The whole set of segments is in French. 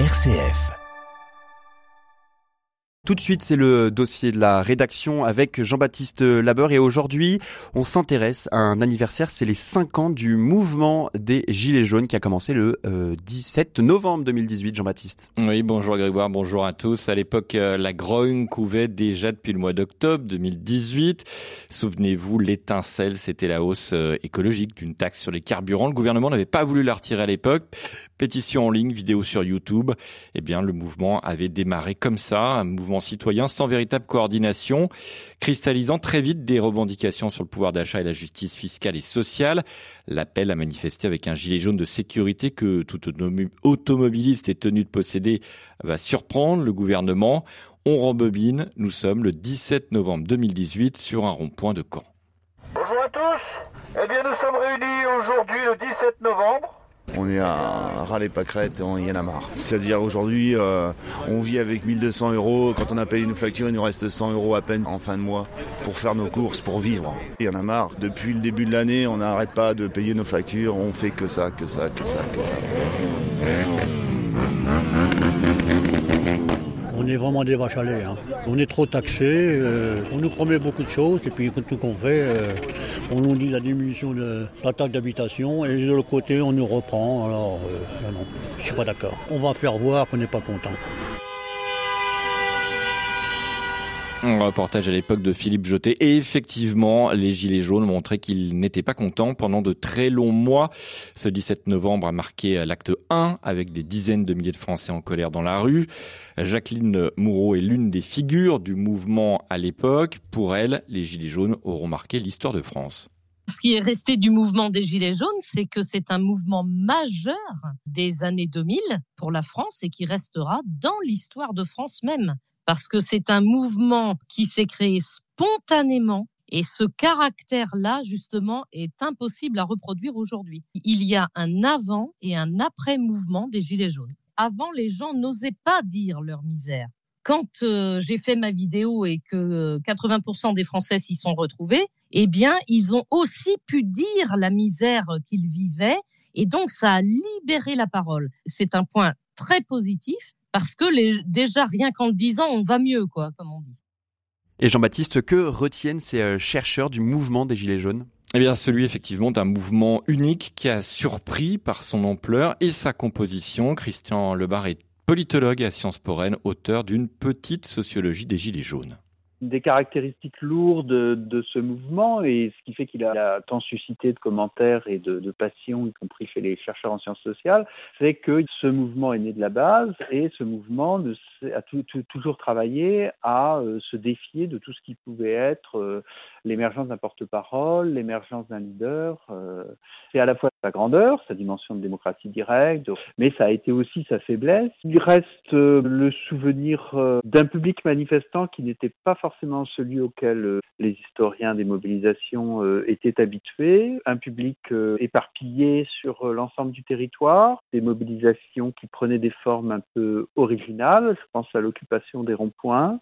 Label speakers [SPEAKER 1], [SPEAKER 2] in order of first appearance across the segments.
[SPEAKER 1] RCF. Tout de suite, c'est le dossier de la rédaction avec Jean-Baptiste Labeur et aujourd'hui, on s'intéresse à un anniversaire, c'est les 5 ans du mouvement des Gilets jaunes qui a commencé le 17 euh, novembre 2018, Jean-Baptiste.
[SPEAKER 2] Oui, bonjour Grégoire, bonjour à tous. À l'époque, euh, la grogne couvait déjà depuis le mois d'octobre 2018. Souvenez-vous, l'étincelle, c'était la hausse euh, écologique d'une taxe sur les carburants. Le gouvernement n'avait pas voulu la retirer à l'époque. Pétition en ligne, vidéo sur YouTube. Eh bien, le mouvement avait démarré comme ça, un mouvement citoyen sans véritable coordination, cristallisant très vite des revendications sur le pouvoir d'achat et la justice fiscale et sociale. L'appel à manifester avec un gilet jaune de sécurité que tout automobiliste est tenu de posséder va surprendre le gouvernement. On rembobine, nous sommes le 17 novembre 2018 sur un rond-point de Caen.
[SPEAKER 3] Bonjour à tous. Eh bien, nous sommes réunis aujourd'hui le 17 novembre
[SPEAKER 4] on est à râler pâquerette, il y en a marre. C'est-à-dire aujourd'hui, euh, on vit avec 1200 euros. Quand on a payé une facture, il nous reste 100 euros à peine en fin de mois pour faire nos courses, pour vivre. Il y en a marre. Depuis le début de l'année, on n'arrête pas de payer nos factures. On fait que ça, que ça, que ça, que ça.
[SPEAKER 5] On est vraiment des vaches à lait. Hein. On est trop taxé, euh, on nous promet beaucoup de choses et puis tout qu'on fait, euh, on nous dit la diminution de la taxe d'habitation et de l'autre côté on nous reprend. Alors euh, non, je suis pas d'accord. On va faire voir qu'on n'est pas content.
[SPEAKER 2] Un reportage à l'époque de Philippe Jotet. Et effectivement, les Gilets jaunes montraient qu'ils n'étaient pas contents pendant de très longs mois. Ce 17 novembre a marqué l'acte 1 avec des dizaines de milliers de Français en colère dans la rue. Jacqueline Moureau est l'une des figures du mouvement à l'époque. Pour elle, les Gilets jaunes auront marqué l'histoire de France.
[SPEAKER 6] Ce qui est resté du mouvement des Gilets jaunes, c'est que c'est un mouvement majeur des années 2000 pour la France et qui restera dans l'histoire de France même parce que c'est un mouvement qui s'est créé spontanément et ce caractère-là, justement, est impossible à reproduire aujourd'hui. Il y a un avant et un après-mouvement des Gilets jaunes. Avant, les gens n'osaient pas dire leur misère. Quand euh, j'ai fait ma vidéo et que 80% des Français s'y sont retrouvés, eh bien, ils ont aussi pu dire la misère qu'ils vivaient et donc ça a libéré la parole. C'est un point très positif parce que les, déjà rien qu'en le disant, on va mieux, quoi, comme on dit.
[SPEAKER 1] Et Jean-Baptiste, que retiennent ces euh, chercheurs du mouvement des Gilets jaunes?
[SPEAKER 2] Eh bien, celui effectivement d'un mouvement unique qui a surpris par son ampleur et sa composition. Christian Lebar est politologue à Sciences Po auteur d'une petite sociologie des Gilets jaunes
[SPEAKER 7] des caractéristiques lourdes de ce mouvement et ce qui fait qu'il a tant suscité de commentaires et de, de passion, y compris chez les chercheurs en sciences sociales, c'est que ce mouvement est né de la base et ce mouvement a toujours travaillé à euh, se défier de tout ce qui pouvait être euh, l'émergence d'un porte-parole, l'émergence d'un leader. Euh, c'est à la fois sa grandeur, sa dimension de démocratie directe, mais ça a été aussi sa faiblesse. Il reste le souvenir d'un public manifestant qui n'était pas forcément celui auquel euh, les historiens des mobilisations euh, étaient habitués, un public euh, éparpillé sur l'ensemble du territoire, des mobilisations qui prenaient des formes un peu originales, je pense à l'occupation des ronds-points.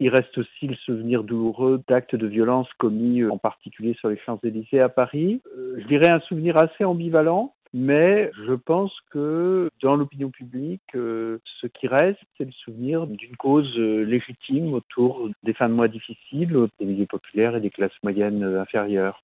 [SPEAKER 7] Il reste aussi le souvenir douloureux d'actes de violence commis en particulier sur les Champs-Élysées à Paris. Je dirais un souvenir assez ambivalent mais je pense que dans l'opinion publique, euh, ce qui reste, c'est le souvenir d'une cause euh, légitime autour des fins de mois difficiles, des milieux populaires et des classes moyennes euh, inférieures.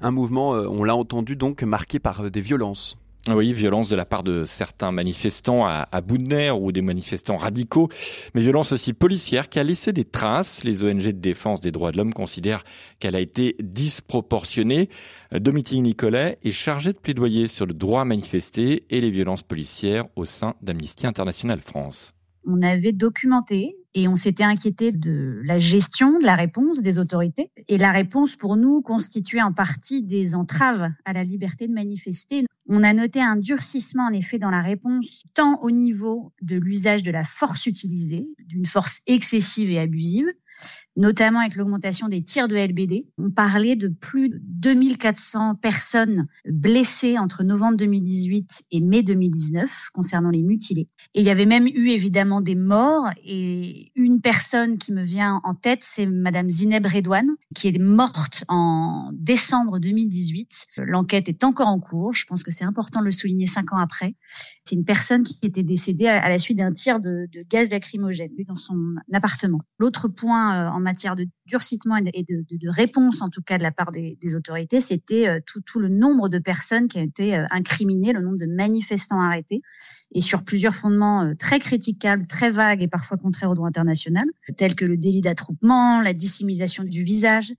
[SPEAKER 1] Un mouvement, on l'a entendu donc, marqué par des violences.
[SPEAKER 2] Oui, violence de la part de certains manifestants à, à bout ou des manifestants radicaux, mais violence aussi policière qui a laissé des traces. Les ONG de défense des droits de l'homme considèrent qu'elle a été disproportionnée. Dominique Nicolet est chargé de plaidoyer sur le droit à manifester et les violences policières au sein d'Amnesty International France.
[SPEAKER 8] On avait documenté et on s'était inquiété de la gestion de la réponse des autorités. Et la réponse pour nous constituait en partie des entraves à la liberté de manifester. On a noté un durcissement en effet dans la réponse, tant au niveau de l'usage de la force utilisée, d'une force excessive et abusive, notamment avec l'augmentation des tirs de LBD. On parlait de plus de 2400 personnes blessées entre novembre 2018 et mai 2019 concernant les mutilés. Et il y avait même eu évidemment des morts et une personne qui me vient en tête, c'est Madame Zineb Redouane, qui est morte en décembre 2018. L'enquête est encore en cours. Je pense que c'est important de le souligner cinq ans après. C'est une personne qui était décédée à la suite d'un tir de, gaz lacrymogène dans son appartement. L'autre point euh, en matière de durcissement et de, de, de, réponse, en tout cas de la part des, des autorités, c'était euh, tout, tout, le nombre de personnes qui ont été euh, incriminées, le nombre de manifestants arrêtés, et sur plusieurs fondements très critiquables, très vagues et parfois contraires au droit international, tels que le délit d'attroupement, la dissimulation du visage,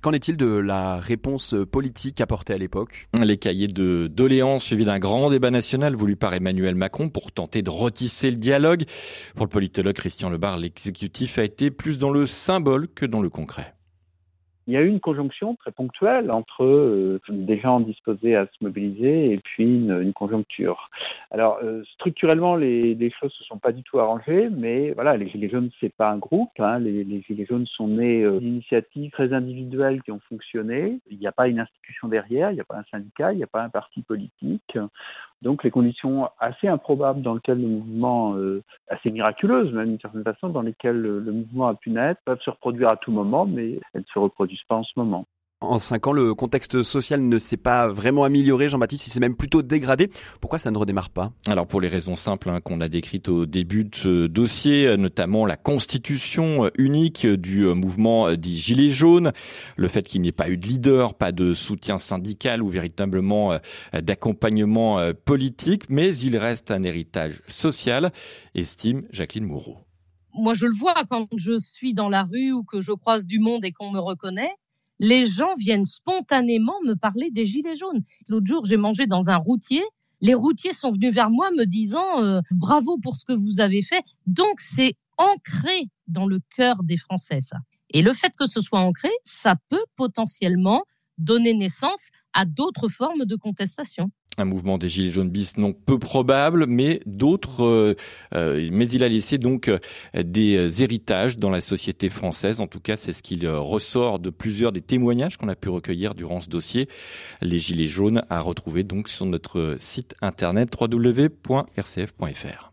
[SPEAKER 1] Qu'en est-il de la réponse politique apportée à l'époque?
[SPEAKER 2] Les cahiers de doléances suivis d'un grand débat national voulu par Emmanuel Macron pour tenter de retisser le dialogue. Pour le politologue Christian Lebar, l'exécutif a été plus dans le symbole que dans le concret.
[SPEAKER 7] Il y a eu une conjonction très ponctuelle entre euh, des gens disposés à se mobiliser et puis une, une conjoncture. Alors euh, structurellement, les, les, choses se sont pas du tout arrangées, mais voilà, les Gilets jaunes c'est pas un groupe. Hein. Les, les, Gilets jaunes sont nés euh, d'initiatives très individuelles qui ont fonctionné. Il n'y a pas une institution derrière, il n'y a pas un syndicat, il n'y a pas un parti politique. Donc les conditions assez improbables dans lesquelles le mouvement, euh, assez miraculeuses même d'une certaine façon, dans lesquelles le, le mouvement a pu naître, peuvent se reproduire à tout moment, mais elles ne se reproduisent pas en ce moment.
[SPEAKER 1] En cinq ans, le contexte social ne s'est pas vraiment amélioré, Jean-Baptiste, il s'est même plutôt dégradé. Pourquoi ça ne redémarre pas?
[SPEAKER 2] Alors pour les raisons simples hein, qu'on a décrites au début de ce dossier, notamment la constitution unique du mouvement dit Gilets jaunes, le fait qu'il n'y ait pas eu de leader, pas de soutien syndical ou véritablement d'accompagnement politique, mais il reste un héritage social, estime Jacqueline Moreau.
[SPEAKER 6] Moi, je le vois quand je suis dans la rue ou que je croise du monde et qu'on me reconnaît les gens viennent spontanément me parler des gilets jaunes. L'autre jour, j'ai mangé dans un routier. Les routiers sont venus vers moi me disant euh, bravo pour ce que vous avez fait. Donc c'est ancré dans le cœur des Français ça. Et le fait que ce soit ancré, ça peut potentiellement donner naissance à d'autres formes de contestation.
[SPEAKER 2] Un mouvement des Gilets jaunes bis non peu probable, mais d'autres. Euh, euh, mais il a laissé donc euh, des héritages dans la société française. En tout cas, c'est ce qu'il ressort de plusieurs des témoignages qu'on a pu recueillir durant ce dossier. Les Gilets jaunes à retrouver donc sur notre site internet www.rcf.fr.